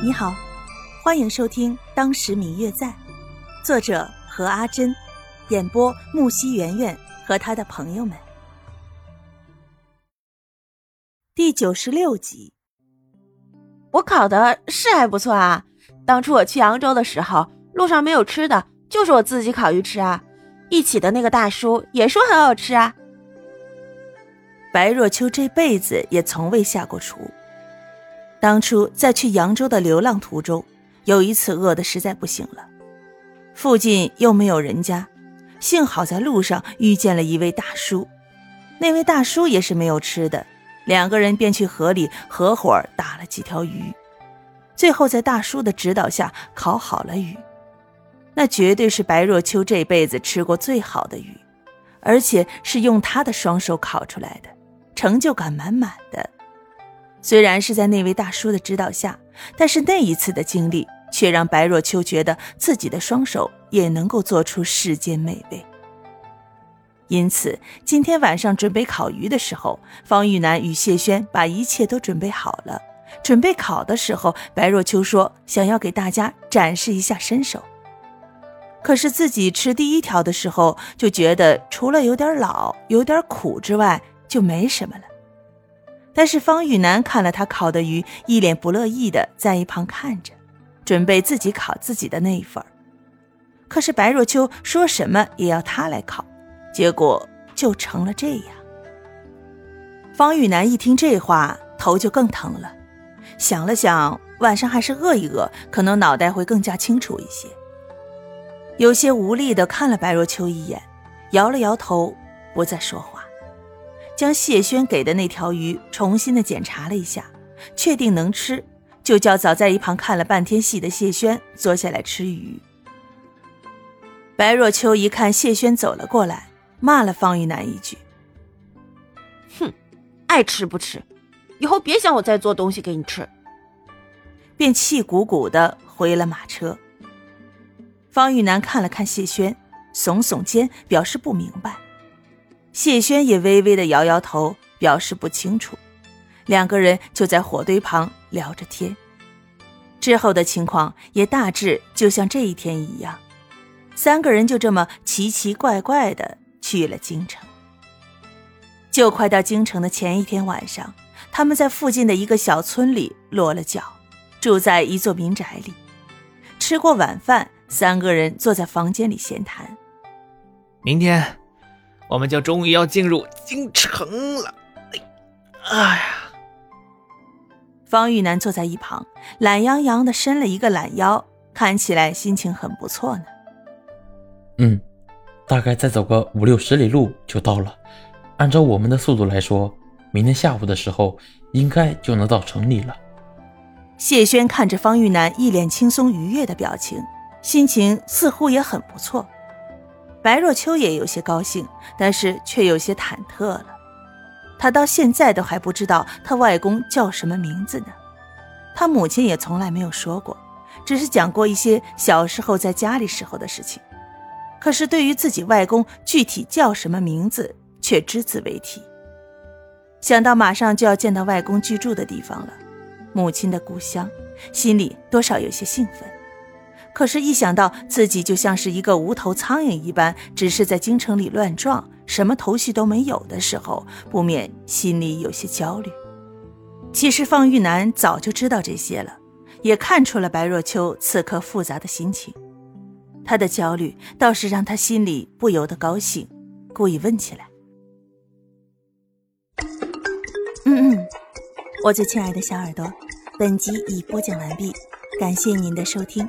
你好，欢迎收听《当时明月在》，作者何阿珍，演播木西圆圆和他的朋友们。第九十六集，我烤的是还不错啊。当初我去扬州的时候，路上没有吃的，就是我自己烤鱼吃啊。一起的那个大叔也说很好吃啊。白若秋这辈子也从未下过厨。当初在去扬州的流浪途中，有一次饿得实在不行了，附近又没有人家，幸好在路上遇见了一位大叔，那位大叔也是没有吃的，两个人便去河里合伙打了几条鱼，最后在大叔的指导下烤好了鱼，那绝对是白若秋这辈子吃过最好的鱼，而且是用他的双手烤出来的，成就感满满的。虽然是在那位大叔的指导下，但是那一次的经历却让白若秋觉得自己的双手也能够做出世间美味。因此，今天晚上准备烤鱼的时候，方玉楠与谢轩把一切都准备好了。准备烤的时候，白若秋说想要给大家展示一下身手。可是自己吃第一条的时候，就觉得除了有点老、有点苦之外，就没什么了。但是方玉楠看了他烤的鱼，一脸不乐意的在一旁看着，准备自己烤自己的那一份可是白若秋说什么也要他来烤，结果就成了这样。方玉楠一听这话，头就更疼了，想了想，晚上还是饿一饿，可能脑袋会更加清楚一些。有些无力的看了白若秋一眼，摇了摇头，不再说话。将谢轩给的那条鱼重新的检查了一下，确定能吃，就叫早在一旁看了半天戏的谢轩坐下来吃鱼。白若秋一看谢轩走了过来，骂了方玉楠一句：“哼，爱吃不吃，以后别想我再做东西给你吃。”便气鼓鼓的回了马车。方玉楠看了看谢轩，耸耸肩，表示不明白。谢轩也微微的摇摇头，表示不清楚。两个人就在火堆旁聊着天。之后的情况也大致就像这一天一样，三个人就这么奇奇怪怪的去了京城。就快到京城的前一天晚上，他们在附近的一个小村里落了脚，住在一座民宅里。吃过晚饭，三个人坐在房间里闲谈。明天。我们就终于要进入京城了，哎呀！方玉楠坐在一旁，懒洋洋的伸了一个懒腰，看起来心情很不错呢。嗯，大概再走个五六十里路就到了。按照我们的速度来说，明天下午的时候应该就能到城里了。谢轩看着方玉楠一脸轻松愉悦的表情，心情似乎也很不错。白若秋也有些高兴，但是却有些忐忑了。他到现在都还不知道他外公叫什么名字呢，他母亲也从来没有说过，只是讲过一些小时候在家里时候的事情。可是对于自己外公具体叫什么名字，却只字未提。想到马上就要见到外公居住的地方了，母亲的故乡，心里多少有些兴奋。可是，一想到自己就像是一个无头苍蝇一般，只是在京城里乱撞，什么头绪都没有的时候，不免心里有些焦虑。其实，方玉楠早就知道这些了，也看出了白若秋此刻复杂的心情。他的焦虑倒是让他心里不由得高兴，故意问起来：“嗯嗯，我最亲爱的小耳朵，本集已播讲完毕，感谢您的收听。”